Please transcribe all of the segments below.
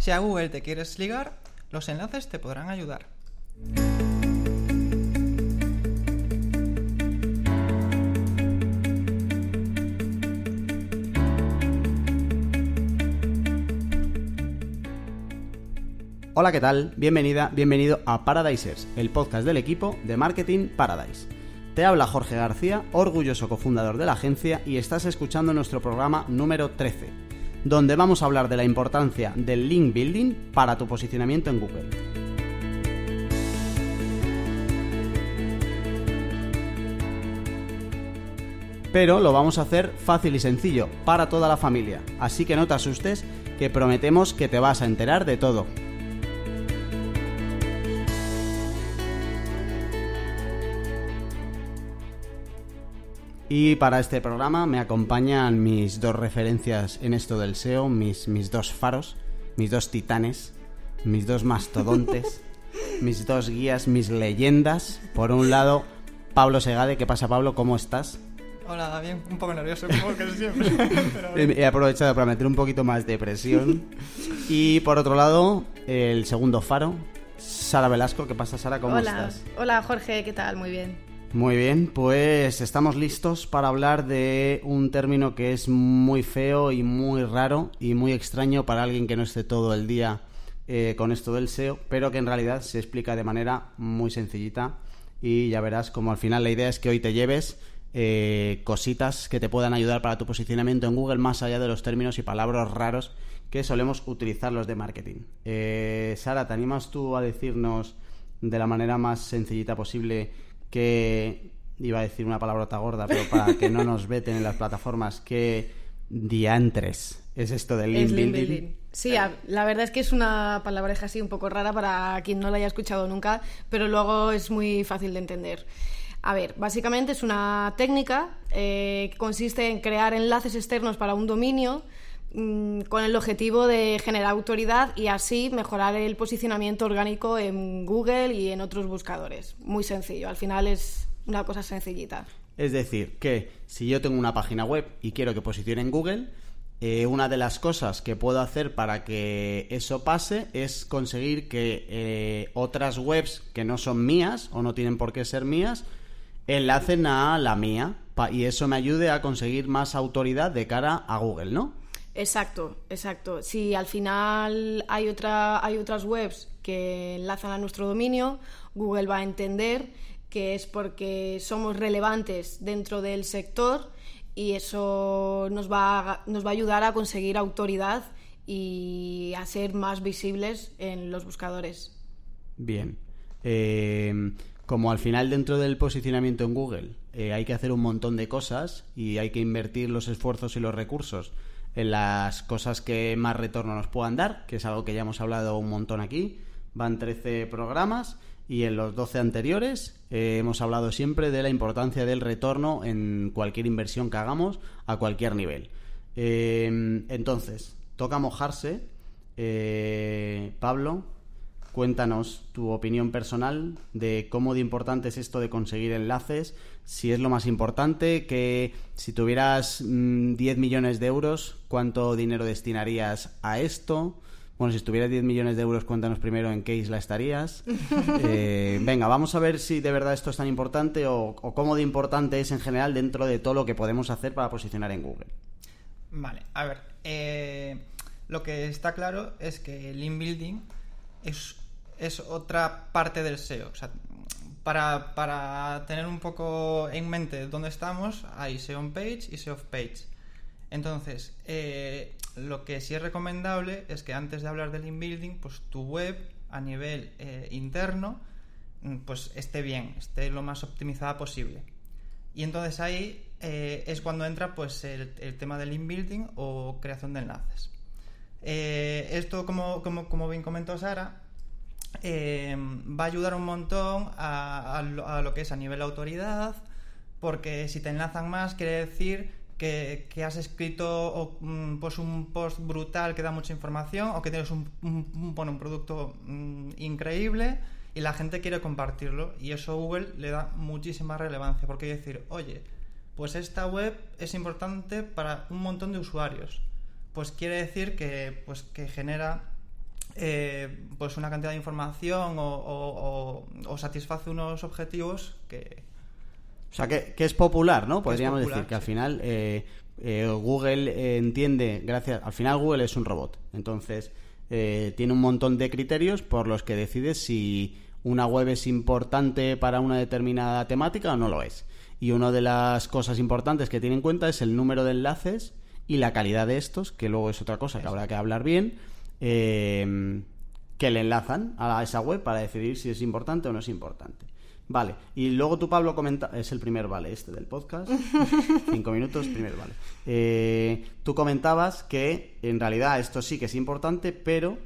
Si a Google te quieres ligar, los enlaces te podrán ayudar. Hola, ¿qué tal? Bienvenida, bienvenido a Paradisers, el podcast del equipo de Marketing Paradise. Te habla Jorge García, orgulloso cofundador de la agencia, y estás escuchando nuestro programa número 13, donde vamos a hablar de la importancia del link building para tu posicionamiento en Google. Pero lo vamos a hacer fácil y sencillo, para toda la familia, así que no te asustes, que prometemos que te vas a enterar de todo. Y para este programa me acompañan mis dos referencias en esto del SEO, mis, mis dos faros, mis dos titanes, mis dos mastodontes, mis dos guías, mis leyendas. Por un lado, Pablo Segade. ¿Qué pasa, Pablo? ¿Cómo estás? Hola, bien, un poco nervioso, como que siempre. pero. He aprovechado para meter un poquito más de presión. Y por otro lado, el segundo faro, Sara Velasco. ¿Qué pasa, Sara? ¿Cómo Hola, estás? hola Jorge, ¿qué tal? Muy bien. Muy bien, pues estamos listos para hablar de un término que es muy feo y muy raro y muy extraño para alguien que no esté todo el día eh, con esto del SEO, pero que en realidad se explica de manera muy sencillita y ya verás como al final la idea es que hoy te lleves eh, cositas que te puedan ayudar para tu posicionamiento en Google más allá de los términos y palabras raros que solemos utilizar los de marketing. Eh, Sara, ¿te animas tú a decirnos de la manera más sencillita posible que iba a decir una palabrota gorda, pero para que no nos veten en las plataformas, que diantres es esto del link Es link building? building. Sí, a- la verdad es que es una palabreja así un poco rara para quien no la haya escuchado nunca, pero luego es muy fácil de entender. A ver, básicamente es una técnica eh, que consiste en crear enlaces externos para un dominio mm, con el objetivo de generar autoridad y así mejorar el posicionamiento orgánico en Google y en otros buscadores. Muy sencillo, al final es una cosa sencillita. Es decir, que si yo tengo una página web y quiero que posicione en Google, eh, una de las cosas que puedo hacer para que eso pase es conseguir que eh, otras webs que no son mías o no tienen por qué ser mías enlacen a la mía y eso me ayude a conseguir más autoridad de cara a Google, ¿no? Exacto, exacto. Si al final hay, otra, hay otras webs que enlazan a nuestro dominio, Google va a entender que es porque somos relevantes dentro del sector y eso nos va a, nos va a ayudar a conseguir autoridad y a ser más visibles en los buscadores. Bien. Eh, como al final dentro del posicionamiento en Google eh, hay que hacer un montón de cosas y hay que invertir los esfuerzos y los recursos las cosas que más retorno nos puedan dar, que es algo que ya hemos hablado un montón aquí. Van 13 programas y en los 12 anteriores eh, hemos hablado siempre de la importancia del retorno en cualquier inversión que hagamos a cualquier nivel. Eh, entonces, toca mojarse. Eh, Pablo, Cuéntanos tu opinión personal de cómo de importante es esto de conseguir enlaces, si es lo más importante, que si tuvieras mm, 10 millones de euros, ¿cuánto dinero destinarías a esto? Bueno, si estuvieras 10 millones de euros, cuéntanos primero en qué isla estarías. Eh, venga, vamos a ver si de verdad esto es tan importante o, o cómo de importante es en general dentro de todo lo que podemos hacer para posicionar en Google. Vale, a ver. eh, lo que está claro es que el link building es, es otra parte del SEO. O sea, para, para tener un poco en mente dónde estamos, hay SEO on page y SEO off page. Entonces, eh, lo que sí es recomendable es que antes de hablar del link building, pues tu web a nivel eh, interno mm, pues esté bien, esté lo más optimizada posible. Y entonces ahí eh, es cuando entra pues el, el tema del link building o creación de enlaces. Esto, como, como, como bien comentó Sara, eh, va a ayudar un montón a, lo, que es a nivel autoridad, porque si te enlazan más quiere decir que, que has escrito mm, pues un post brutal que da mucha información o que tienes un, bueno, un producto mm, increíble y la gente quiere compartirlo y eso Google le da muchísima relevancia porque decir, oye, pues esta web es importante para un montón de usuarios. Pues quiere decir que, pues, que genera eh, pues una cantidad de información o, o- o- o satisface unos objetivos que... O sea, que, que es popular, ¿no? Podríamos popular, decir que al final eh, eh, Google eh, entiende, gracias, al final Google es un robot, entonces eh, tiene un montón de criterios por los que decide si una web es importante para una determinada temática o no lo es. Y una de las cosas importantes que tiene en cuenta es el número de enlaces y la calidad de estos, que luego es otra cosa que habrá que hablar bien, eh, que le enlazan a esa web para decidir si es importante o no es importante. Vale, y luego tú, Pablo, comenta... Es el primer vale este del podcast. Cinco minutos, primer vale. Eh, tú comentabas que en realidad esto sí que es importante, pero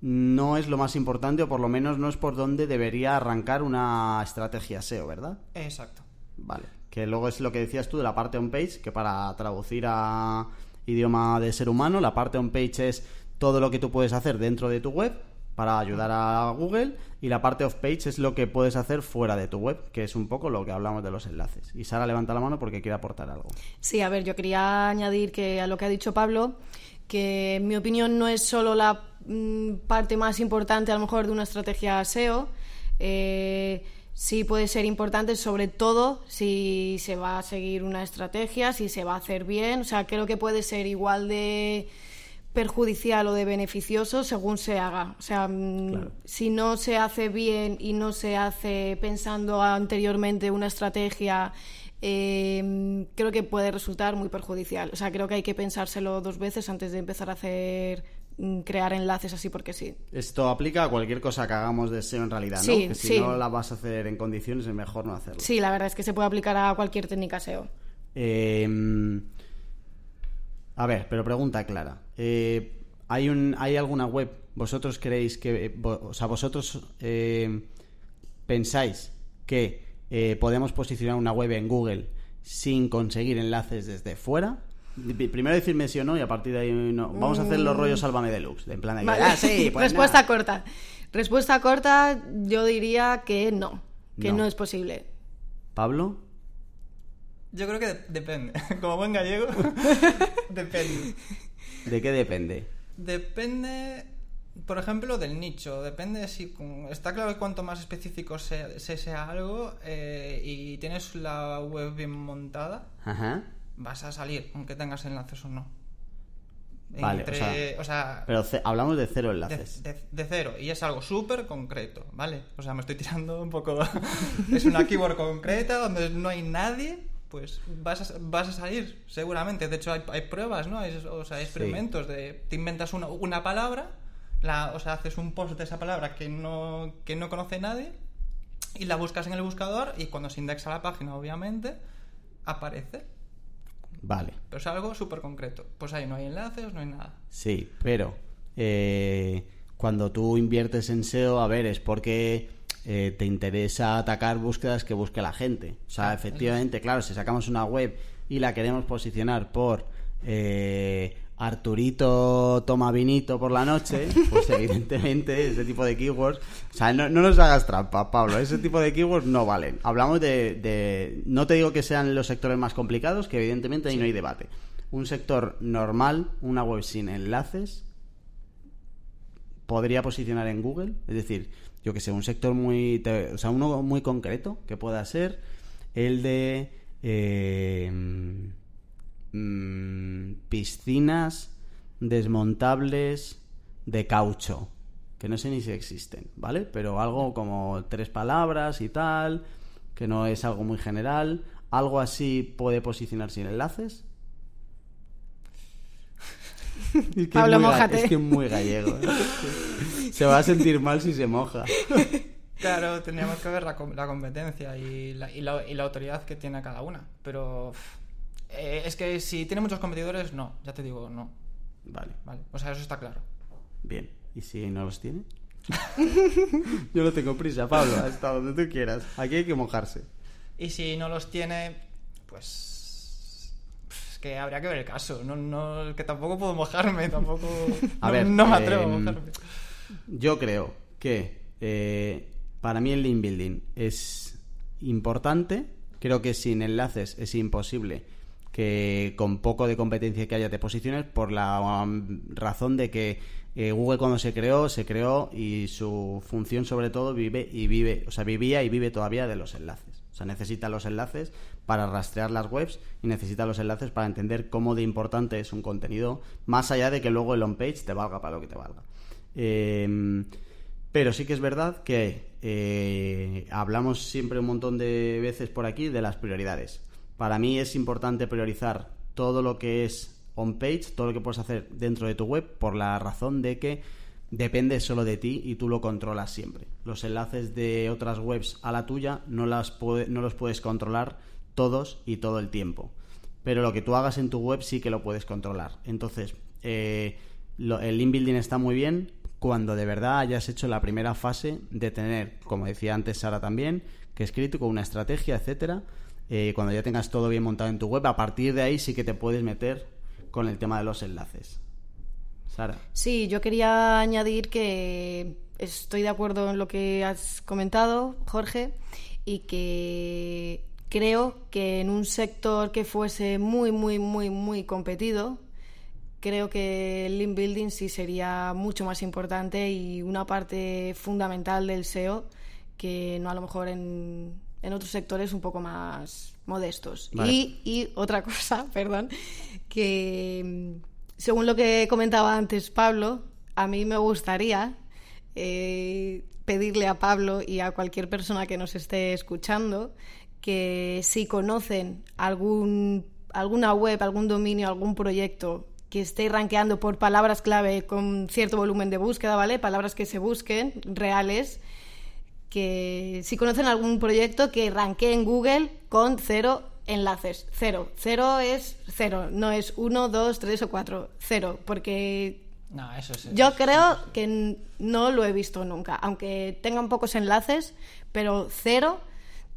no es lo más importante, o por lo menos no es por donde debería arrancar una estrategia SEO, ¿verdad? Exacto. Vale. Que luego es lo que decías tú de la parte on-page, que para traducir a idioma de ser humano, la parte on-page es todo lo que tú puedes hacer dentro de tu web para ayudar a Google y la parte off-page es lo que puedes hacer fuera de tu web, que es un poco lo que hablamos de los enlaces. Y Sara levanta la mano porque quiere aportar algo. Sí, a ver, yo quería añadir que a lo que ha dicho Pablo, que mi opinión no es solo la mm, parte más importante a lo mejor de una estrategia SEO, eh, sí puede ser importante sobre todo si se va a seguir una estrategia, si se va a hacer bien, o sea, creo que puede ser igual de perjudicial o de beneficioso según se haga. O sea, mm, Claro. si no se hace bien y no se hace pensando anteriormente una estrategia, eh, creo que puede resultar muy perjudicial. O sea, creo que hay que pensárselo dos veces antes de empezar a hacer mm, crear enlaces así porque sí. Esto aplica a cualquier cosa que hagamos de SEO en realidad, ¿no? Sí, que si sí. no la vas a hacer en condiciones es mejor no hacerlo. Sí, la verdad es que se puede aplicar a cualquier técnica SEO. Eh, a ver, pero pregunta clara. Eh, ¿hay, un, ¿Hay alguna web? ¿Vosotros creéis que... eh, vo- o sea, vosotros eh, pensáis que podemos posicionar una web en Google sin conseguir enlaces desde fuera? Primero decirme sí o no y a partir de ahí no. Vamos a hacer los rollos Sálvame Deluxe. En plan de Vale. ah, sí, pues Respuesta nada. corta. Respuesta corta, yo diría que no, que No. no, es posible. ¿Pablo? Yo creo que de- depende. Como buen gallego, depende. ¿De qué depende? Depende, por ejemplo, del nicho. Depende si... Está claro que cuanto más específico sea, se sea algo eh, y tienes la web bien montada, Ajá. vas a salir, aunque tengas enlaces o no. Vale, o sea, o sea, Pero hablamos de cero de, enlaces. de- de cero. Y es algo súper concreto, ¿vale? O sea, me estoy tirando un poco... es una keyword concreta donde no hay nadie, pues vas a, vas a salir, seguramente. De hecho, hay, hay pruebas, ¿no? Hay, o sea, hay experimentos de... Te inventas una, una palabra, la, o sea, haces un post de esa palabra que no, que no conoce nadie y la buscas en el buscador y cuando se indexa la página, obviamente, aparece. Vale. Pero es algo súper concreto. Pues ahí no hay enlaces, no hay nada. Sí, pero eh, cuando tú inviertes en SEO, a ver, es porque eh, te interesa atacar búsquedas que busque la gente. O sea, efectivamente, claro, si sacamos una web y la queremos posicionar por eh, Arturito toma vinito por la noche, pues evidentemente ese tipo de keywords, o sea, no, no nos hagas trampa, Pablo, ese tipo de keywords no valen. Hablamos de, de- no te digo que sean los sectores más complicados, que evidentemente ahí no hay debate. Un sector normal, una web sin enlaces, podría posicionar en Google, es decir, yo que sé, un sector muy, o sea, uno muy concreto que pueda ser el de eh, mm, piscinas desmontables de caucho, que no sé ni si existen, ¿vale? Pero algo como tres palabras y tal, que no es algo muy general, algo así puede posicionar sin enlaces. Es que es Pablo, ga- mójate. Es que es muy gallego. ¿eh? Se va a sentir mal si se moja. Claro, tendríamos que ver la, com- la competencia y la, y, la, y la autoridad que tiene cada una. Pero eh, es que si tiene muchos competidores, no, ya te digo, no. Vale, Vale, o sea, eso está claro. bien. ¿Y si no los tiene? Yo no tengo prisa, Pablo, hasta donde tú quieras. Aquí hay que mojarse. Y si no los tiene, pues. Que habría que ver el caso. No, no, que tampoco puedo mojarme, tampoco. A no, ver, no me atrevo a em, mojarme. Yo creo que eh, para mí el link building es importante. Creo que sin enlaces es imposible que con poco de competencia que haya te posiciones por la um, razón de que eh, Google cuando se creó, se creó y su función sobre todo vive y vive, o sea, vivía y vive todavía de los enlaces. Sea, necesita los enlaces para rastrear las webs y necesita los enlaces para entender cómo de importante es un contenido, más allá de que luego el on-page te valga para lo que te valga. Em, pero sí que es verdad que eh, hablamos siempre un montón de veces por aquí de las prioridades. Para mí es importante priorizar todo lo que es on-page, todo lo que puedes hacer dentro de tu web, por la razón de que depende solo de ti y tú lo controlas siempre. Los enlaces de otras webs a la tuya no, las no los puedes controlar todos y todo el tiempo. Pero lo que tú hagas en tu web sí que lo puedes controlar. Entonces, eh, el link building está muy bien cuando de verdad hayas hecho la primera fase de tener, como decía antes Sara también, que es crítico, una estrategia, etcétera eh, cuando ya tengas todo bien montado en tu web, a partir de ahí sí que te puedes meter con el tema de los enlaces. Sara. Sí, yo quería añadir que estoy de acuerdo en lo que has comentado, Jorge, y que creo que en un sector que fuese muy, muy, muy, muy competido, creo que el link building sí sería mucho más importante y una parte fundamental del SEO que no a lo mejor en en otros sectores un poco más modestos. Y, otra cosa, perdón, que según lo que comentaba antes Pablo, a mí me gustaría eh, pedirle a Pablo y a cualquier persona que nos esté escuchando que si conocen algún, alguna web, algún dominio, algún proyecto que esté rankeando por palabras clave con cierto volumen de búsqueda, ¿vale? Palabras que se busquen, reales, que si conocen algún proyecto que ranquee en Google con cero enlaces. Cero. Cero es cero. No es uno, dos, tres o cuatro. Cero. Porque no, eso es, yo creo que no lo he visto nunca. Aunque tengan pocos enlaces, pero cero,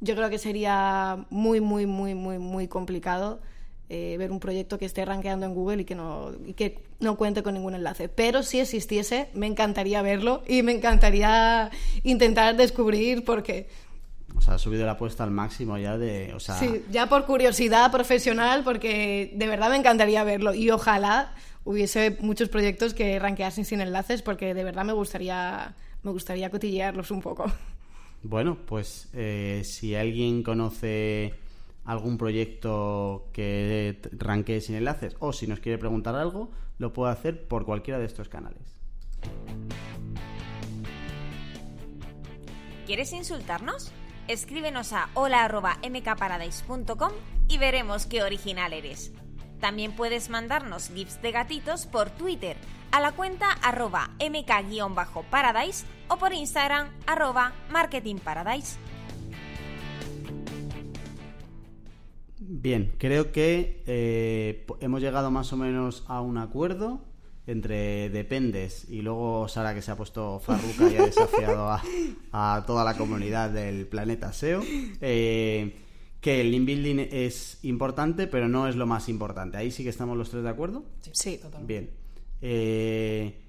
yo creo que sería muy, muy, muy, muy, muy complicado eh, ver un proyecto que esté rankeando en Google y que, no, y que no cuente con ningún enlace. Pero si existiese, me encantaría verlo y me encantaría intentar descubrir por qué. O sea, ha subido la apuesta al máximo ya de... O sea... Sí, ya por curiosidad profesional, porque de verdad me encantaría verlo. Y ojalá hubiese muchos proyectos que rankeasen sin enlaces, porque de verdad me gustaría, me gustaría cotillearlos un poco. Bueno, pues eh, si alguien conoce algún proyecto que ranquee sin enlaces o si nos quiere preguntar algo, lo puede hacer por cualquiera de estos canales. ¿Quieres insultarnos? Escríbenos a hola.mkparadise.com y veremos qué original eres. También puedes mandarnos gifs de gatitos por Twitter a la cuenta arroba mk-paradise o por Instagram arroba marketingparadise. Bien, creo que eh, hemos llegado más o menos a un acuerdo entre Dependes y luego Sara que se ha puesto farruca y ha desafiado a, toda la comunidad del planeta SEO. Eh, que el link building es importante, pero no es lo más importante. Ahí sí que estamos los tres de acuerdo. Sí, totalmente. Bien. Eh,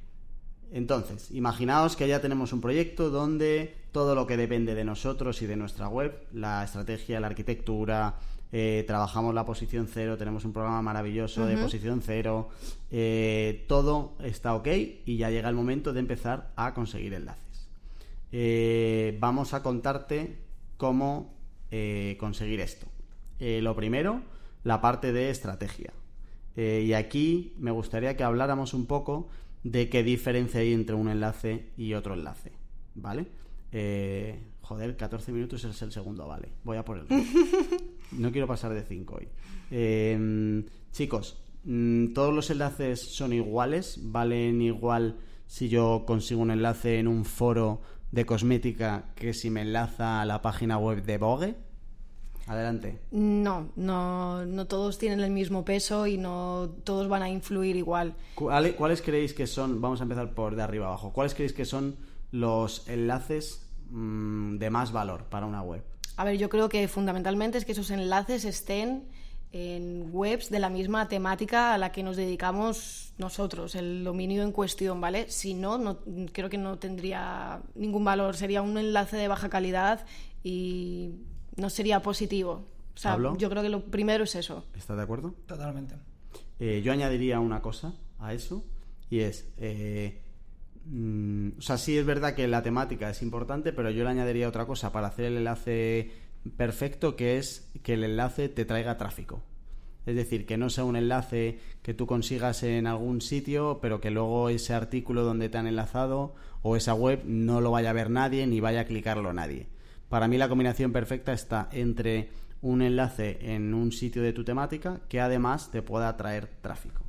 entonces, imaginaos que ya tenemos un proyecto donde todo lo que depende de nosotros y de nuestra web, la estrategia, la arquitectura, eh, trabajamos la posición cero, tenemos un programa maravilloso de posición cero, eh, todo está ok y ya llega el momento de empezar a conseguir enlaces. Eh, vamos a contarte cómo conseguir esto. lo primero, la parte de estrategia. y aquí me gustaría que habláramos un poco de qué diferencia hay entre un enlace y otro enlace. ¿Vale? Joder, 14 minutos es el segundo, vale. Voy a por el. No quiero pasar de 5 hoy. Em, chicos, mm, todos los enlaces son iguales, valen igual si yo consigo un enlace en un foro de cosmética que si me enlaza a la página web de Vogue. Adelante. No, no, no todos tienen el mismo peso y no todos van a influir igual. ¿Cuáles creéis que son, vamos a empezar por de arriba abajo, cuáles creéis que son los enlaces mm, de más valor para una web? A ver, yo creo que fundamentalmente es que esos enlaces estén en webs de la misma temática a la que nos dedicamos nosotros, el dominio en cuestión, ¿vale? Si no, no creo que no tendría ningún valor, sería un enlace de baja calidad y no sería positivo O sea, ¿Pablo? yo creo que lo primero es eso. ¿Estás de acuerdo? Totalmente. Eh, yo añadiría una cosa a eso y es, eh, mm, o sea, sí es verdad que la temática es importante, pero yo le añadiría otra cosa para hacer el enlace perfecto, que es que el enlace te traiga tráfico. Es decir, que no sea un enlace que tú consigas en algún sitio, pero que luego ese artículo donde te han enlazado o esa web no lo vaya a ver nadie ni vaya a clicarlo nadie. Para mí la combinación perfecta está entre un enlace en un sitio de tu temática que además te pueda atraer tráfico.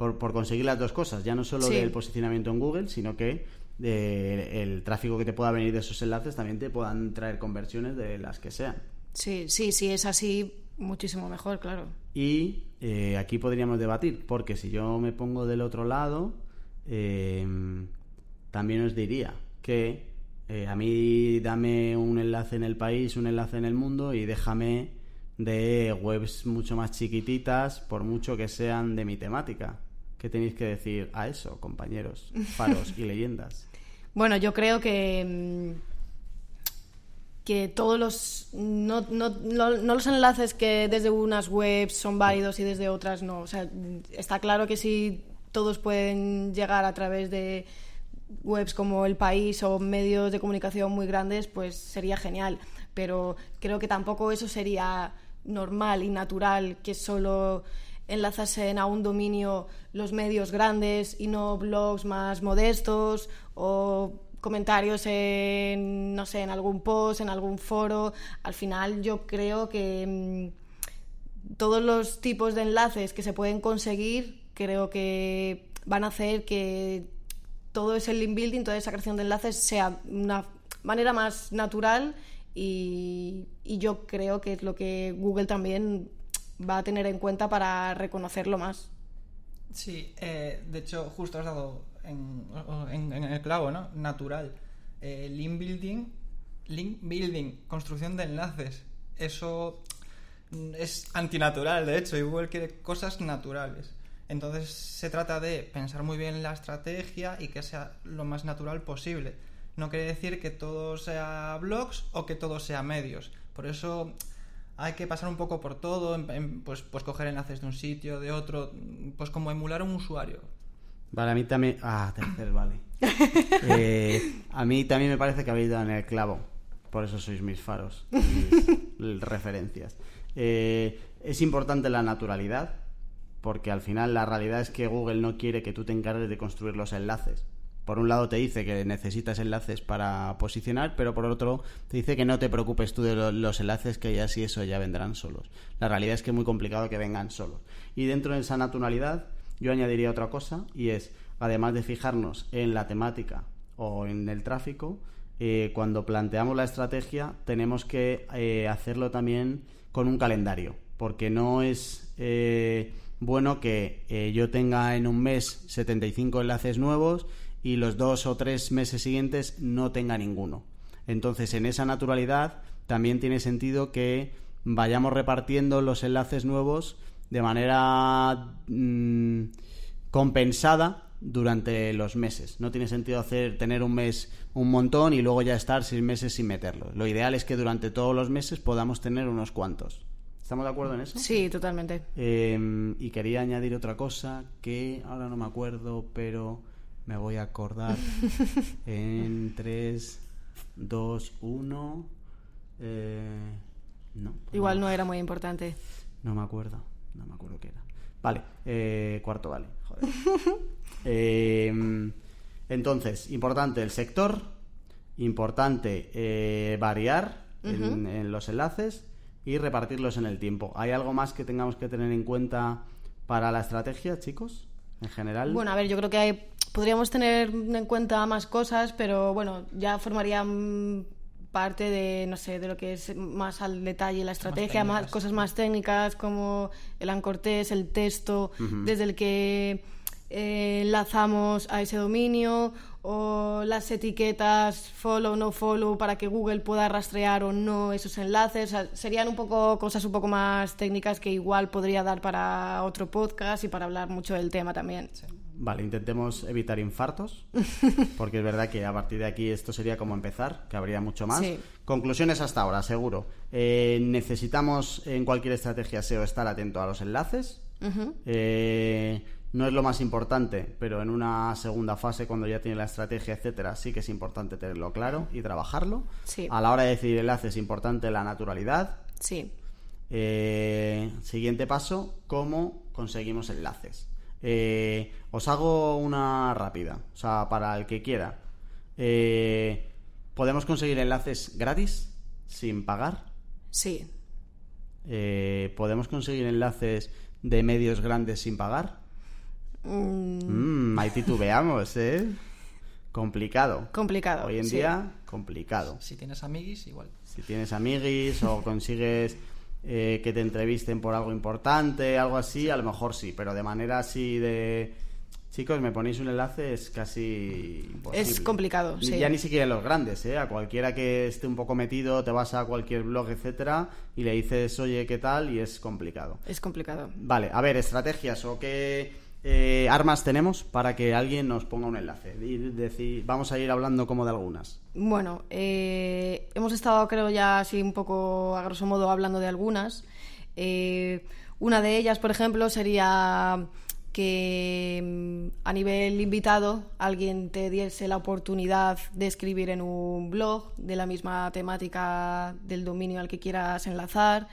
Por, por conseguir las dos cosas, ya no solo Sí. del posicionamiento en Google, sino que de- el tráfico que te pueda venir de esos enlaces también te puedan traer conversiones de las que sean. Sí, sí, sí, es así, muchísimo mejor, claro. Y eh, aquí podríamos debatir, porque si yo me pongo del otro lado, eh, también os diría que eh, a mí dame un enlace en el país, un enlace en el mundo y déjame de webs mucho más chiquititas, por mucho que sean de mi temática. ¿Qué tenéis que decir a eso, compañeros, faros y leyendas? Bueno, yo creo que mm, que todos los no, no, no- no los enlaces que desde unas webs son válidos y desde otras no. O sea, está claro que si todos pueden llegar a través de webs como El País o medios de comunicación muy grandes, pues sería genial. Pero creo que tampoco eso sería normal y natural que solo enlazasen a un dominio los medios grandes y no blogs más modestos o comentarios en no sé en algún post en algún foro. Al final yo creo que mm, todos los tipos de enlaces que se pueden conseguir creo que van a hacer que todo ese link building, toda esa creación de enlaces sea una manera más natural y, y yo creo que es lo que Google también va a tener en cuenta para reconocerlo más. Sí, eh, de hecho, justo has dado en, el clavo, ¿no? Natural. Eh, link building, link building, construcción de enlaces. Eso es antinatural, de hecho, y Google quiere cosas naturales. Entonces se trata de pensar muy bien la estrategia y que sea lo más natural posible. No quiere decir que todo sea blogs o que todo sea medios. Por eso hay que pasar un poco por todo, en- en, pues, pues coger enlaces de un sitio, de otro, pues como emular un usuario. Vale, a mí también. Ah, tercer, vale. Eh, a mí también me parece que habéis dado en el clavo. Por eso sois mis faros, mis referencias. Eh, es importante la naturalidad, porque al final la realidad es que Google no quiere que tú te encargues de construir los enlaces. Por un lado te dice que necesitas enlaces para posicionar, pero por otro te dice que no te preocupes tú de lo- los enlaces que ya sí eso ya vendrán solos. La realidad es que es muy complicado que vengan solos. Y dentro de esa naturalidad yo añadiría otra cosa y es, además de fijarnos en la temática o en el tráfico, eh, cuando planteamos la estrategia tenemos que eh, hacerlo también con un calendario, porque no es eh, bueno que yo tenga en un mes 75 enlaces nuevos y los dos o tres meses siguientes no tenga ninguno. Entonces, en esa naturalidad también tiene sentido que vayamos repartiendo los enlaces nuevos de manera mm, compensada durante los meses. No tiene sentido hacer tener un mes un montón y luego ya estar seis meses sin meterlo. Lo ideal es que durante todos los meses podamos tener unos cuantos. ¿Estamos de acuerdo en eso? Sí, totalmente. Eh, y quería añadir otra cosa que ahora no me acuerdo, pero me voy a acordar en 3, 2, 1. Eh, no. pues Igual no era muy importante. no me acuerdo. No me acuerdo qué era. Vale, eh, cuarto vale. Joder. Eh, entonces, importante el sector. Importante eh, variar en, en los enlaces y repartirlos en el tiempo. ¿Hay algo más que tengamos que tener en cuenta para la estrategia, chicos? En general. Bueno, a ver, yo creo que hay- podríamos tener en cuenta más cosas, pero bueno, ya formarían parte de, no sé, de lo que es más al detalle la estrategia, más, cosas más técnicas como el ancortés, el texto, desde el que eh, enlazamos a ese dominio o las etiquetas follow, no follow para que Google pueda rastrear o no esos enlaces. O sea, serían un poco cosas un poco más técnicas que igual podría dar para otro podcast y para hablar mucho del tema también. Vale, intentemos evitar infartos, porque es verdad que a partir de aquí esto sería como empezar, que habría mucho más. Sí. Conclusiones hasta ahora, seguro. Eh, necesitamos en cualquier estrategia SEO estar atento a los enlaces. Eh, no es lo más importante, pero en una segunda fase, cuando ya tiene la estrategia, etcétera, sí que es importante tenerlo claro y trabajarlo. Sí. A la hora de decidir enlaces es importante la naturalidad. Sí. Eh, siguiente paso, ¿cómo conseguimos enlaces? Eh, os hago una rápida, o sea, para el que quiera. Eh, ¿Podemos conseguir enlaces gratis, sin pagar? Sí. Eh, ¿Podemos conseguir enlaces de medios grandes sin pagar? Mm, Mm, ahí titubeamos, ¿eh? Complicado. complicado. Hoy en sí. día, complicado. Si tienes amiguis, igual. Si tienes amiguis o consigues eh, que te entrevisten por algo importante, algo así, a lo mejor sí, pero de manera así de... Chicos, me ponéis un enlace, es casi imposible. Es complicado, sí. Ya ni siquiera en los grandes, ¿eh? A cualquiera que esté un poco metido, te vas a cualquier blog, etcétera, y le dices, oye, ¿qué tal? Y es complicado. Es complicado. Vale, a ver, estrategias o qué eh, armas tenemos para que alguien nos ponga un enlace. Y decir, vamos a ir hablando como de algunas. Bueno, eh, hemos estado, creo, ya así un poco a grosso modo hablando de algunas. Eh, una de ellas, por ejemplo, sería que mm, a nivel invitado alguien te diese la oportunidad de escribir en un blog de la misma temática del dominio al que quieras enlazar.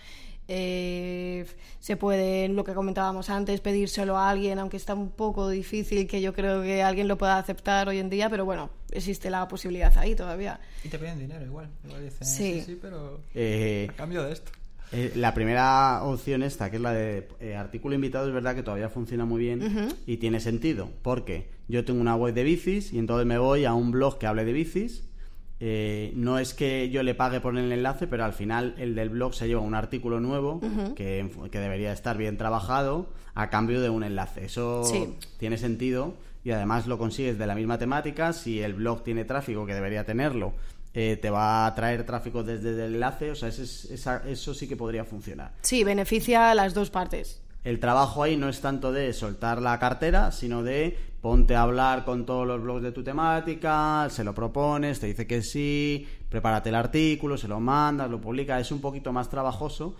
Eh, se puede, lo que comentábamos antes, pedírselo a alguien, aunque está un poco difícil que yo creo que alguien lo pueda aceptar hoy en día, pero bueno, existe la posibilidad ahí todavía. Y te piden dinero igual. Igual dicen, Sí. sí, sí, pero Eh, a cambio de esto. Eh, la primera opción esta, que es la de eh, artículo invitado, es verdad que todavía funciona muy bien y tiene sentido, porque yo tengo una web de bicis y entonces me voy a un blog que hable de bicis. Eh, no es que yo le pague por el enlace, pero al final el del blog se lleva un artículo nuevo que, que debería estar bien trabajado a cambio de un enlace. Eso Sí. tiene sentido y además lo consigues de la misma temática. Si el blog tiene tráfico, que debería tenerlo, eh, te va a traer tráfico desde el enlace. O sea, ese es- esa- eso sí que podría funcionar. Sí, beneficia a las dos partes. El trabajo ahí no es tanto de soltar la cartera, sino de ponte a hablar con todos los blogs de tu temática, se lo propones, te dice que sí, prepárate el artículo, se lo mandas, lo publicas, es un poquito más trabajoso,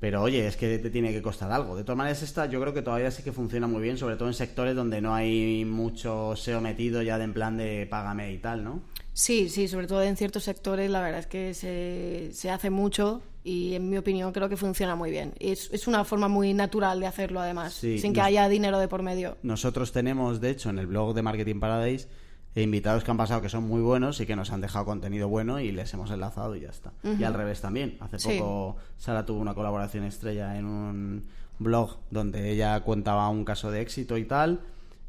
pero oye, es que te tiene que costar algo. De todas maneras, esta yo creo que todavía sí que funciona muy bien, sobre todo en sectores donde no hay mucho SEO metido ya de en plan de págame y tal, ¿no? Sí, sí, sobre todo en ciertos sectores la verdad es que se, se hace mucho y en mi opinión creo que funciona muy bien. Es, es una forma muy natural de hacerlo además, Sí, sin que nos- haya dinero de por medio. Nosotros tenemos, de hecho, en el blog de Marketing Paradise, eh, invitados que han pasado que son muy buenos y que nos han dejado contenido bueno y les hemos enlazado y ya está. Y al revés también. Hace Sí. poco Sara tuvo una colaboración estrella en un blog donde ella contaba un caso de éxito y tal.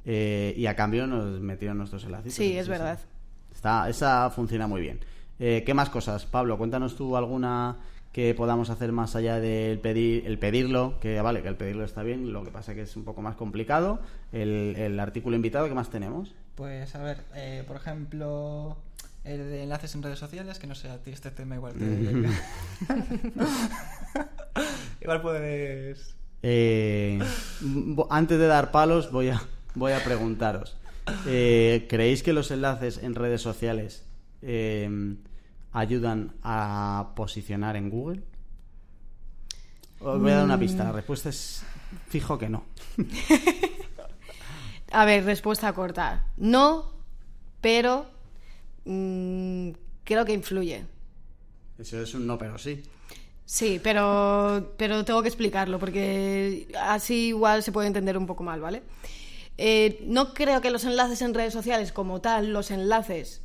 eh, y a cambio nos metieron nuestros enlaces. Sí, es verdad. Está, esa funciona muy bien. Eh, ¿Qué más cosas? Pablo, cuéntanos tú alguna que podamos hacer más allá del pedir, el pedirlo, que vale, que el pedirlo está bien, lo que pasa que es un poco más complicado. El, el artículo invitado, ¿qué más tenemos? Pues a ver, eh, por ejemplo, el de enlaces en redes sociales, que no sé, a ti este tema igual te... igual puedes... Eh, antes de dar palos, voy a, voy a preguntaros. Eh, ¿Creéis que los enlaces en redes sociales eh, ayudan a posicionar en Google? Os voy a dar una pista. La respuesta es fijo que no. A ver, respuesta corta. No, pero mm, creo que influye. Eso es un no, pero sí. Sí, pero, pero tengo que explicarlo porque así igual se puede entender un poco mal, ¿vale? Eh, no creo que los enlaces en redes sociales como tal, los enlaces, mm,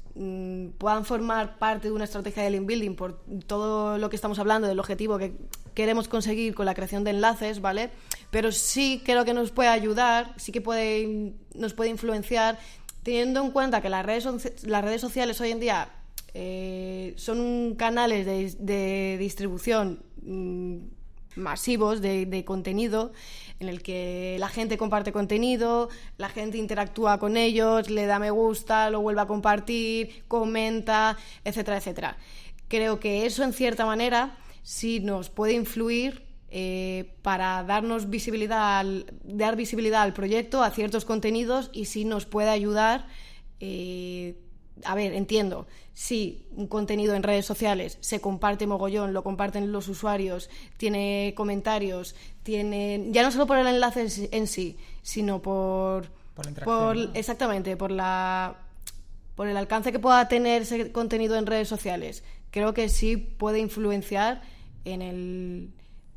puedan formar parte de una estrategia de link building por todo lo que estamos hablando del objetivo que queremos conseguir con la creación de enlaces, ¿vale? Pero sí creo que nos puede ayudar, sí que puede, nos puede influenciar, teniendo en cuenta que las redes, las redes sociales hoy en día eh, son canales de, de distribución mm, masivos de, de contenido en el que la gente comparte contenido, la gente interactúa con ellos, le da me gusta, lo vuelve a compartir, comenta, etcétera, etcétera. Creo que eso en cierta manera sí nos puede influir eh, para darnos visibilidad, al, dar visibilidad al proyecto, a ciertos contenidos y si nos puede ayudar. Eh, a ver, entiendo, si un contenido en redes sociales se comparte mogollón, lo comparten los usuarios, tiene comentarios, tiene ya no solo por el enlace en sí, sino por Por la ¿no? exactamente, por la por el alcance que pueda tener ese contenido en redes sociales. Creo que sí puede influenciar en el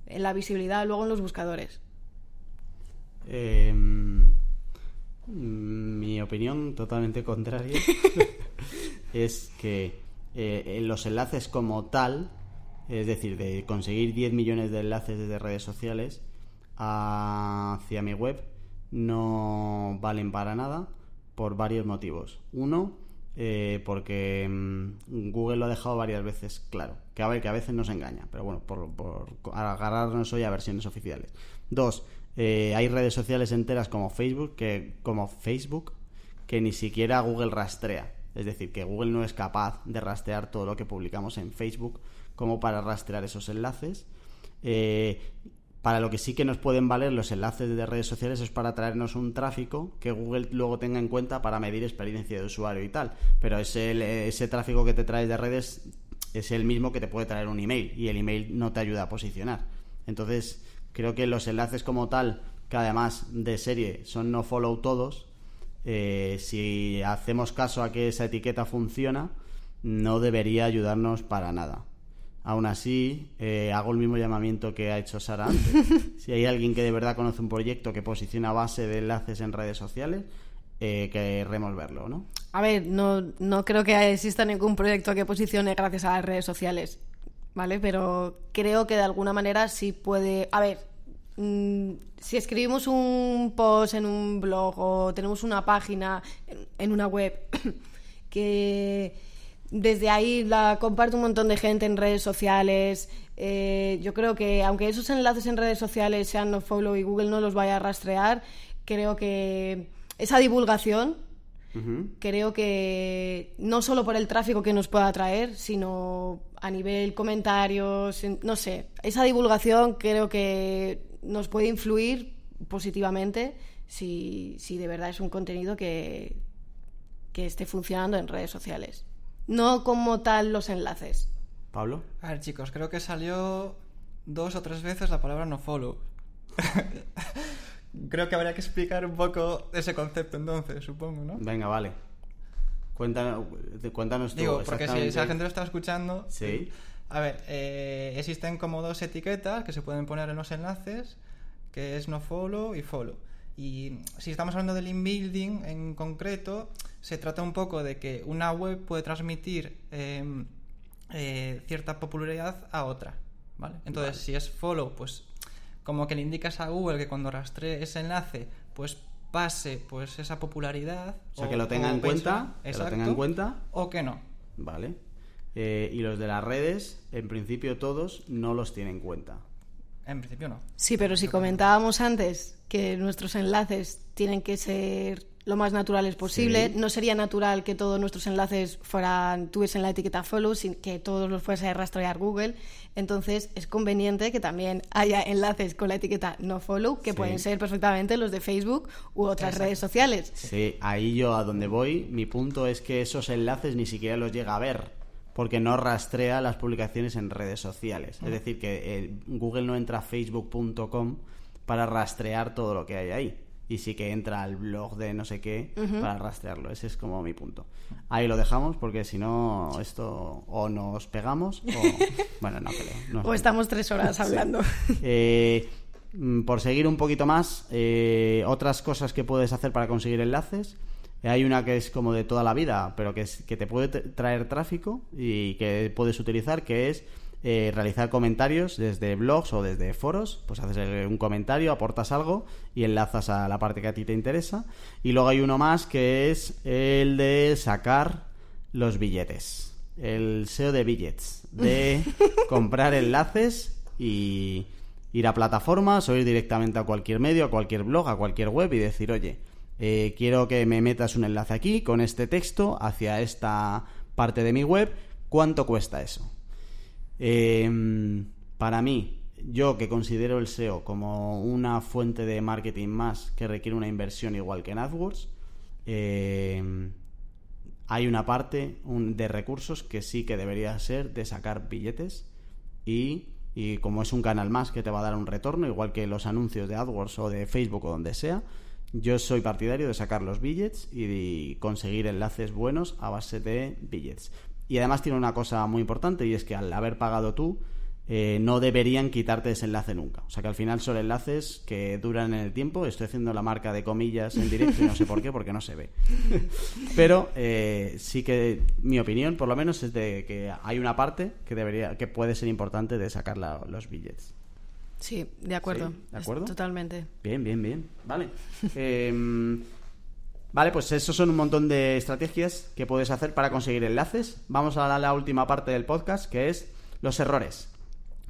en la visibilidad luego en los buscadores. Eh, mi opinión totalmente contraria es que eh, los enlaces como tal, es decir, de conseguir 10 millones de enlaces desde redes sociales hacia mi web, no valen para nada por varios motivos. Uno, eh, porque mm, Google lo ha dejado varias veces claro. Que a ver, que a veces nos engaña, pero bueno, por, por agarrarnos hoy a versiones oficiales. Dos, eh, hay redes sociales enteras como Facebook, que, como Facebook, que ni siquiera Google rastrea. Es decir, que Google no es capaz de rastrear todo lo que publicamos en Facebook como para rastrear esos enlaces. Eh, para lo que sí que nos pueden valer los enlaces de redes sociales es para traernos un tráfico que Google luego tenga en cuenta para medir experiencia de usuario y tal. Pero ese, ese tráfico que te traes de redes es el mismo que te puede traer un email y el email no te ayuda a posicionar. Entonces, creo que los enlaces como tal, que además de serie son no follow todos, eh, si hacemos caso a que esa etiqueta funciona, no debería ayudarnos para nada. Aún así, eh, hago el mismo llamamiento que ha hecho Sara antes. si hay alguien que de verdad conoce un proyecto que posiciona a base de enlaces en redes sociales, eh, querremos verlo, ¿no? A ver, no, no creo que exista ningún proyecto que posicione gracias a las redes sociales, ¿vale? Pero creo que de alguna manera sí puede... A ver, mm, si escribimos un post en un blog o tenemos una página en, en una web que desde ahí la comparte un montón de gente en redes sociales. eh, yo creo que aunque esos enlaces en redes sociales sean no follow y Google no los vaya a rastrear, creo que esa divulgación Creo que no solo por el tráfico que nos pueda traer, sino a nivel comentarios, en- no sé, esa divulgación creo que nos puede influir positivamente si, si de verdad es un contenido que, que esté funcionando en redes sociales. No como tal los enlaces. Pablo. A ver, chicos, creo que salió dos o tres veces la palabra no follow. creo que habría que explicar un poco ese concepto entonces, supongo, ¿no? Venga, vale. Cuéntanos, cuéntanos tú Digo, porque si, si la gente lo está escuchando... Sí. A ver, eh, existen como dos etiquetas que se pueden poner en los enlaces, que es no follow y follow. Y si estamos hablando del inbuilding en concreto, se trata un poco de que una web puede transmitir eh, eh, cierta popularidad a otra, ¿vale? Entonces, si es follow, pues como que le indicas a Google que cuando rastree ese enlace, pues pase pues esa popularidad. O sea, que lo tenga en cuenta, page- que lo tenga en cuenta. O que no. Vale. Eh, y los de las redes, en principio todos, no los tienen en cuenta. En principio no. Sí, pero si comentábamos antes que nuestros enlaces tienen que ser lo más naturales posible, Sí. no sería natural que todos nuestros enlaces fueran tuviesen la etiqueta follow, sin que todos los fuese a rastrear Google. Entonces es conveniente que también haya enlaces con la etiqueta no follow, que Sí. pueden ser perfectamente los de Facebook u otras Exacto. redes sociales. Sí, ahí yo a donde voy, mi punto es que esos enlaces ni siquiera los llega a ver, porque no rastrea las publicaciones en redes sociales. Es decir, que eh, Google no entra a facebook.com para rastrear todo lo que hay ahí. Y sí que entra al blog de no sé qué para rastrearlo. Ese es como mi punto. Ahí lo dejamos porque si no, esto o nos pegamos o... Bueno, no creo. no O creo. estamos tres horas hablando. Eh, mm, por seguir un poquito más, eh, otras cosas que puedes hacer para conseguir enlaces. Eh, Hay una que es como de toda la vida, pero que, es- que te puede tra- traer tráfico y que puedes utilizar, que es eh, realizar comentarios desde blogs o desde foros. Pues haces un comentario, aportas algo y enlazas a la parte que a ti te interesa. Y luego hay uno más que es el de sacar los billetes. El SEO de billets. De comprar enlaces y ir a plataformas o ir directamente a cualquier medio, a cualquier blog, a cualquier web y decir, oye, eh, quiero que me metas un enlace aquí con este texto hacia esta parte de mi web. ¿Cuánto cuesta eso? Eh, para mí, yo que considero el SEO como una fuente de marketing más que requiere una inversión igual que en AdWords, eh, hay una parte de recursos que sí que debería ser de sacar billetes y, y, como es un canal más que te va a dar un retorno, igual que los anuncios de AdWords o de Facebook o donde sea, yo soy partidario de sacar los billets y de conseguir enlaces buenos a base de billets. Y además tiene una cosa muy importante y es que al haber pagado tú, eh, no deberían quitarte ese enlace nunca. O sea que al final son enlaces que duran en el tiempo. Estoy haciendo la marca de comillas en directo y no sé por qué, porque no se ve. Pero eh, sí que mi opinión, por lo menos, es de que hay una parte que debería, que puede ser importante de sacar los billets. Sí, de acuerdo. ¿De acuerdo? totalmente. Bien, bien, bien. Vale. vale, pues esos son un montón de estrategias que puedes hacer para conseguir enlaces. Vamos a la última parte del podcast, que es los errores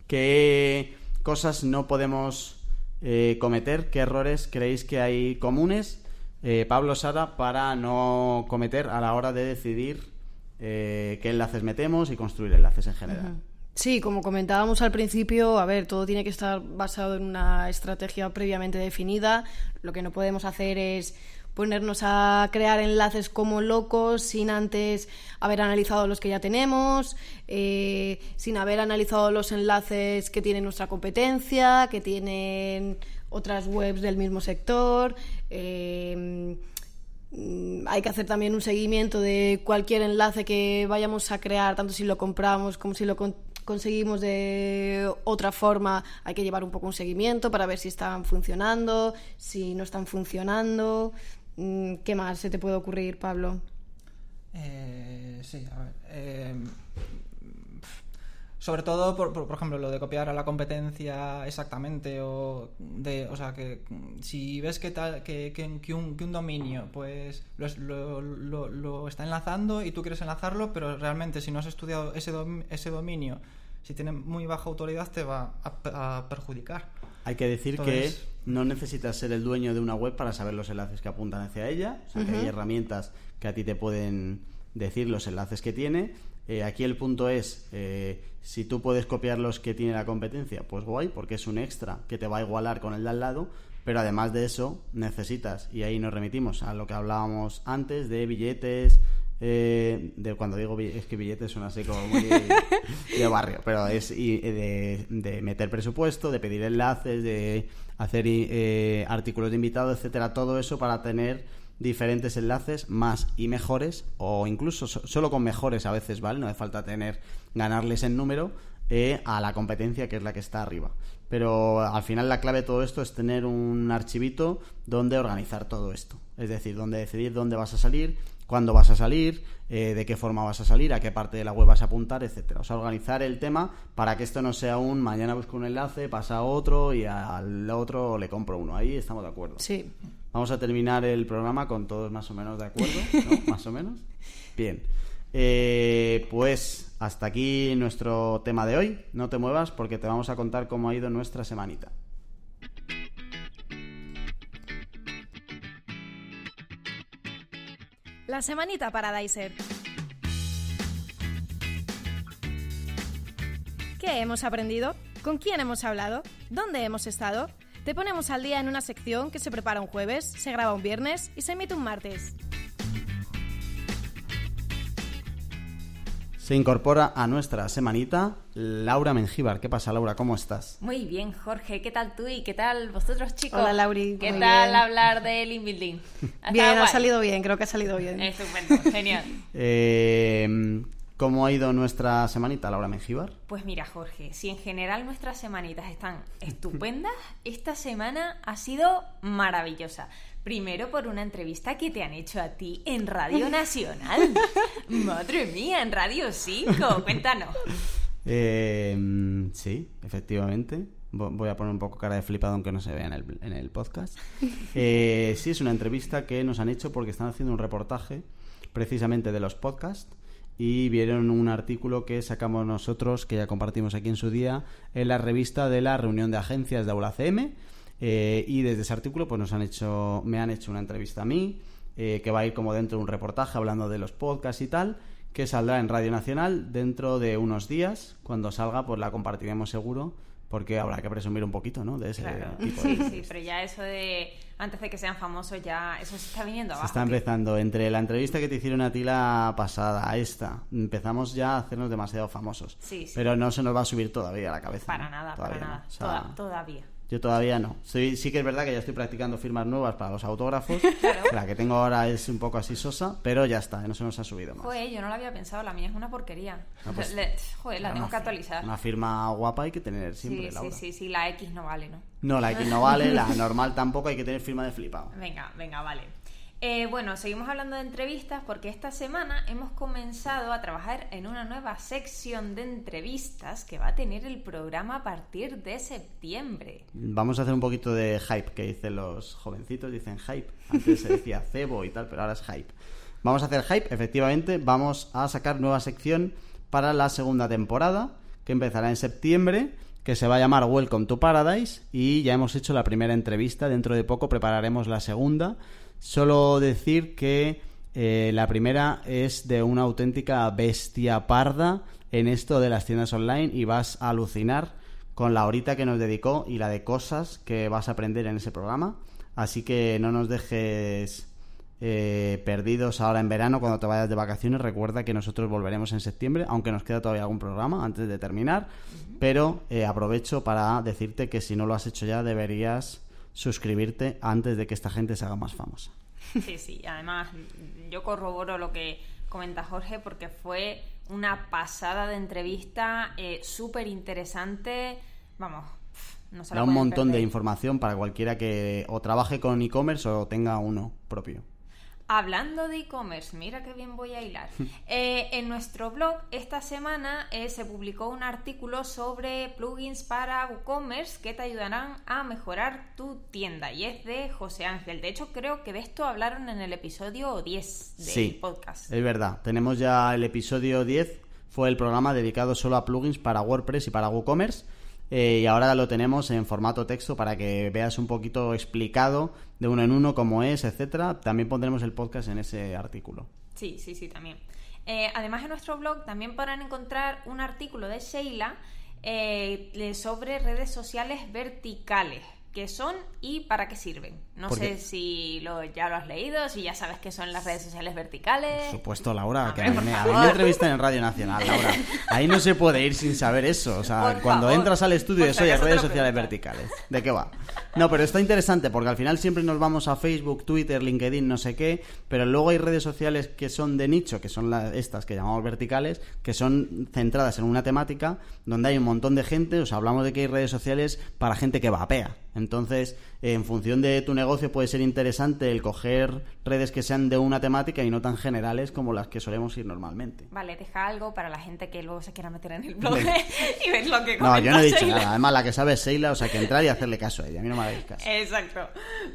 qué cosas no podemos eh, cometer, qué errores creéis que hay comunes, eh, Pablo Sara, para no cometer a la hora de decidir eh, qué enlaces metemos y construir enlaces en general. Sí, como comentábamos al principio, a ver, todo tiene que estar basado en una estrategia previamente definida. Lo que no podemos hacer es ponernos a crear enlaces como locos sin antes haber analizado los que ya tenemos, eh, sin haber analizado los enlaces que tiene nuestra competencia, que tienen otras webs del mismo sector. Eh, hay que hacer también un seguimiento de cualquier enlace que vayamos a crear, tanto si lo compramos como si lo conseguimos de otra forma. Hay que llevar un poco un seguimiento para ver si están funcionando, si no están funcionando. Mm, ¿Qué más se te puede ocurrir, Pablo? Eh, sí, a ver. Eh, sobre todo, por, por, ejemplo, lo de copiar a la competencia exactamente, o de, o sea, que si ves que, tal, que, un, que un, dominio pues lo, lo, lo, está enlazando y tú quieres enlazarlo, pero realmente si no has estudiado ese, ese dominio, si tiene muy baja autoridad, te va a, perjudicar. Hay que decir que no necesitas ser el dueño de una web para saber los enlaces que apuntan hacia ella. O sea, que hay herramientas que a ti te pueden decir los enlaces que tiene. Eh, aquí el punto es, eh, si tú puedes copiar los que tiene la competencia, pues guay, porque es un extra que te va a igualar con el de al lado. Pero además de eso, necesitas, y ahí nos remitimos a lo que hablábamos antes de billetes, eh, de cuando digo es que billetes son así como muy de barrio, pero es de, de, meter presupuesto, de pedir enlaces, de hacer eh, artículos de invitado, etcétera, todo eso para tener diferentes enlaces más y mejores o incluso solo con mejores a veces, ¿vale? No hace falta tener ganarles en número eh, a la competencia que es la que está arriba. Pero al final la clave de todo esto es tener un archivito donde organizar todo esto. Es decir, donde decidir dónde vas a salir, cuándo vas a salir, eh, de qué forma vas a salir, a qué parte de la web vas a apuntar, etcétera. O sea, organizar el tema para que esto no sea un mañana busco un enlace, pasa a otro y al otro le compro uno. Ahí estamos de acuerdo. Sí. Vamos a terminar el programa con todos más o menos de acuerdo, ¿no? más o menos. Bien. Eh, pues hasta aquí nuestro tema de hoy. No te muevas porque te vamos a contar cómo ha ido nuestra semanita. La semanita Paradiser. ¿Qué hemos aprendido? ¿Con quién hemos hablado? ¿Dónde hemos estado? Te ponemos al día en una sección que se prepara un jueves, se graba un viernes y se emite un martes. Se incorpora a nuestra semanita Laura Mengíbar. ¿Qué pasa, Laura? ¿Cómo estás? Muy bien, Jorge. ¿Qué tal tú y qué tal vosotros, chicos? Hola, Lauri. ¿Qué tal hablar de Link Building? Bien, ha salido bien. Creo que ha salido bien. Estupendo, genial. eh, ¿Cómo ha ido nuestra semanita, Laura Mengíbar? Pues mira, Jorge, si en general nuestras semanitas están estupendas, esta semana ha sido maravillosa. Primero por una entrevista que te han hecho a ti en Radio Nacional. Madre mía, en Radio 5. Cuéntanos. Eh, sí, efectivamente. Voy a poner un poco cara de flipado aunque no se vea en el, podcast. Eh, sí, es una entrevista que nos han hecho porque están haciendo un reportaje precisamente de los podcasts y vieron un artículo que sacamos nosotros, que ya compartimos aquí en su día, en la revista de la reunión de agencias de Aula CM. Eh, y desde ese artículo pues nos han hecho, me han hecho una entrevista a mí, eh, que va a ir como dentro de un reportaje hablando de los podcasts y tal, que saldrá en Radio Nacional dentro de unos días. Cuando salga, pues la compartiremos seguro porque habrá que presumir un poquito, ¿no? De ese Claro, tipo sí, de... sí, pero ya eso de antes de que sean famosos ya eso se está viniendo Se abajo. está tío. empezando. Entre la entrevista que te hicieron a ti la pasada a esta, empezamos ya a hacernos demasiado famosos. Sí, sí. Pero no se nos va a subir todavía a la cabeza. Para ¿no? nada, Todavía para no. nada. O sea, Toda- todavía. Yo todavía no. Soy- sí que es verdad que ya estoy practicando firmas nuevas para los autógrafos. Claro. La que tengo ahora es un poco así sosa, pero ya está, no se nos ha subido más. Joder, yo no lo había pensado, la mía es una porquería. No, pues, Le- joder, la tengo que actualizar. Una firma guapa hay que tener siempre, sí, sí, Laura. sí, sí, la X no vale, ¿no? No, la X no vale, la normal tampoco, hay que tener firma de flipado. Venga, venga, vale. Eh, bueno, seguimos hablando de entrevistas porque esta semana hemos comenzado a trabajar en una nueva sección de entrevistas que va a tener el programa a partir de septiembre. Vamos a hacer un poquito de hype que dicen los jovencitos, dicen hype. Antes se decía cebo y tal, pero ahora es hype. Vamos a hacer hype, efectivamente, vamos a sacar nueva sección para la segunda temporada, que empezará en septiembre, que se va a llamar Welcome to Paradise, y ya hemos hecho la primera entrevista, dentro de poco prepararemos la segunda. Solo decir que eh, la primera es de una auténtica bestia parda en esto de las tiendas online y vas a alucinar con la horita que nos dedicó y la de cosas que vas a aprender en ese programa. Así que no nos dejes eh, perdidos ahora en verano cuando te vayas de vacaciones. Recuerda que nosotros volveremos en septiembre, aunque nos queda todavía algún programa antes de terminar. Pero eh, aprovecho para decirte que si no lo has hecho ya deberías suscribirte antes de que esta gente se haga más famosa. Sí, sí, además yo corroboro lo que comenta Jorge porque fue una pasada de entrevista eh, súper interesante. Vamos, no se Da un montón de información para cualquiera que o trabaje con e-commerce o tenga uno propio. Hablando de e-commerce, mira qué bien voy a hilar. Eh, en nuestro blog esta semana eh, se publicó un artículo sobre plugins para WooCommerce que te ayudarán a mejorar tu tienda y es de José Ángel. De hecho, creo que de esto hablaron en el episodio 10 del Sí, podcast. es verdad. Tenemos ya el episodio 10, fue el programa dedicado solo a plugins para WordPress y para WooCommerce. Eh, y ahora lo tenemos en formato texto para que veas un poquito explicado de uno en uno cómo es, etcétera. También pondremos el podcast en ese artículo. Sí, sí, sí, también. Eh, además, en nuestro blog también podrán encontrar un artículo de Sheila eh, sobre redes sociales verticales. ¿Qué son y para qué sirven? No ¿Por sé si lo, ya lo has leído, si ya sabes qué son las redes sociales verticales. Por supuesto, Laura, Hombre, que a mí, me, a mí me entrevistan en Radio Nacional, Laura. Ahí no se puede ir sin saber eso. O sea, Por cuando favor. entras al estudio de si Soy te redes sociales verticales. ¿De qué va? No, pero está interesante porque al final siempre nos vamos a Facebook, Twitter, LinkedIn, no sé qué, pero luego hay redes sociales que son de nicho, que son las, estas que llamamos verticales, que son centradas en una temática donde hay un montón de gente. O sea, hablamos de que hay redes sociales para gente que vapea. Entonces, en función de tu negocio puede ser interesante el coger redes que sean de una temática y no tan generales como las que solemos ir normalmente. Vale, deja algo para la gente que luego se quiera meter en el blog y ver lo que No, yo no he dicho Sheila. nada. Además, la que sabe es Seila, o sea, que entrar y hacerle caso a ella. A mí no me hagáis caso. Exacto.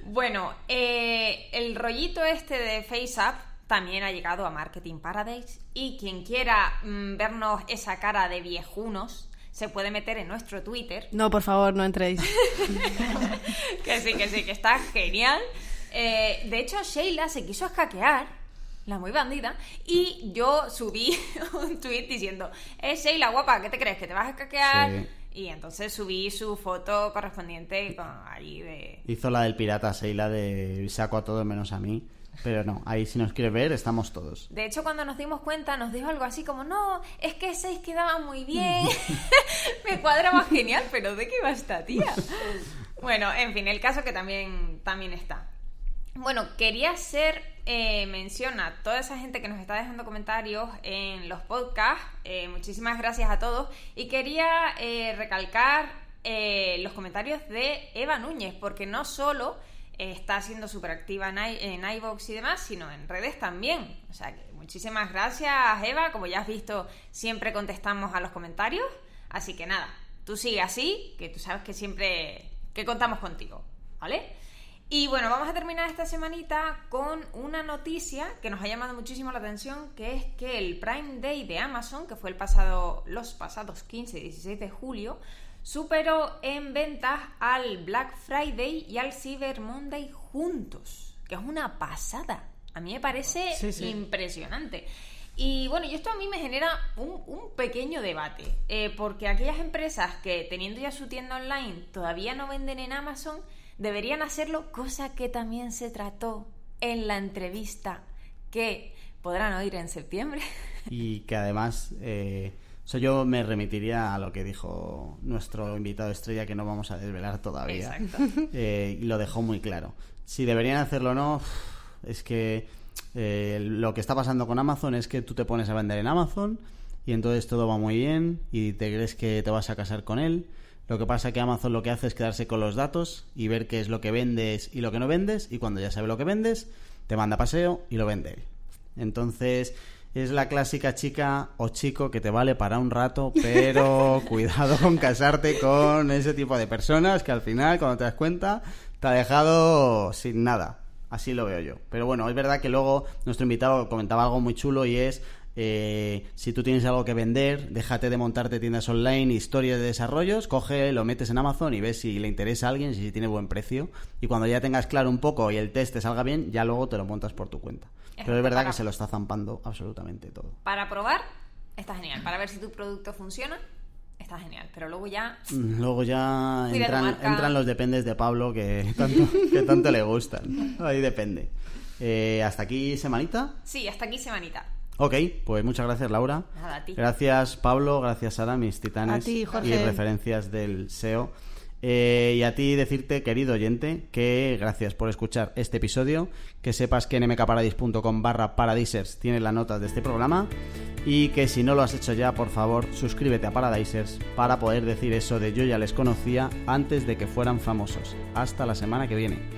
Bueno, eh, el rollito este de FaceApp también ha llegado a Marketing Paradise y quien quiera mm, vernos esa cara de viejunos se puede meter en nuestro Twitter, No, por favor, no entréis. que sí, que sí, que está genial. Eh, de hecho, Sheila se quiso hackear, la muy bandida, y yo subí un tweet diciendo, eh, Sheila, guapa, ¿qué te crees? ¿Que te vas a hackear? Sí. Y entonces subí su foto correspondiente con allí de... Hizo la del pirata Seila de saco a todos menos a mí. Pero no, ahí si nos quiere ver, estamos todos. De hecho, cuando nos dimos cuenta, nos dijo algo así como, no, es que seis quedaba muy bien, me cuadraba genial, pero ¿de qué va esta tía? Bueno, en fin, el caso que también, también está. Bueno, quería hacer eh, mención a toda esa gente que nos está dejando comentarios en los podcasts. eh, muchísimas gracias a todos. Y quería eh, recalcar los comentarios de Eva Núñez, porque no solo está siendo súper activa en, i- en iVoox y demás, sino en redes también. O sea que muchísimas gracias, Eva. Como ya has visto, siempre contestamos a los comentarios. Así que nada, tú sigue así, que tú sabes que siempre que contamos contigo, ¿vale? Y bueno, vamos a terminar esta semanita con una noticia que nos ha llamado muchísimo la atención, que es que el Prime Day de Amazon, que fue el pasado, los pasados 15 y 16 de julio, superó en ventas al Black Friday y al Cyber Monday juntos, que es una pasada. A mí me parece Sí, sí. impresionante. Y bueno, y esto a mí me genera un, un pequeño debate, eh, porque aquellas empresas que teniendo ya su tienda online todavía no venden en Amazon, deberían hacerlo, cosa que también se trató en la entrevista que podrán oír en septiembre. Y que además, eh, o sea, yo me remitiría a lo que dijo nuestro invitado estrella, que no vamos a desvelar todavía. Exacto. Eh, y lo dejó muy claro. Si deberían hacerlo o no, es que eh, lo que está pasando con Amazon es que tú te pones a vender en Amazon y entonces todo va muy bien y te crees que te vas a casar con él. Lo que pasa es que Amazon lo que hace es quedarse con los datos y ver qué es lo que vendes y lo que no vendes y cuando ya sabe lo que vendes, te manda paseo y lo vende él. Entonces, es la clásica chica o chico que te vale para un rato, pero cuidado con casarte con ese tipo de personas que al final, cuando te das cuenta, te ha dejado sin nada. Así lo veo yo. Pero bueno, es verdad que luego nuestro invitado comentaba algo muy chulo y es eh, si tú tienes algo que vender, déjate de montarte tiendas online, historias de desarrollos, coge, lo metes en Amazon y ves si le interesa a alguien, si tiene buen precio. Y cuando ya tengas claro un poco y el test te salga bien, ya luego te lo montas por tu cuenta. Pero es verdad que se lo está zampando absolutamente todo. Para probar, está genial. Para ver si tu producto funciona, está genial. Pero luego ya... Mm, Luego ya entran, los dependes de Pablo que tanto, que tanto le gustan. Ahí depende. Eh, Hasta aquí, semanita. Sí, hasta aquí semanita. Ok, pues muchas gracias Laura. Nada, a ti. Gracias Pablo, gracias Sara, mis titanes A ti, Jorge. y referencias del SEO. Eh, y a ti decirte, querido oyente, que gracias por escuchar este episodio, que sepas que en mkparadis.com barra paradisers tienes las notas de este programa y que si no lo has hecho ya, por favor, suscríbete a Paradisers para poder decir eso de yo ya les conocía antes de que fueran famosos. Hasta la semana que viene.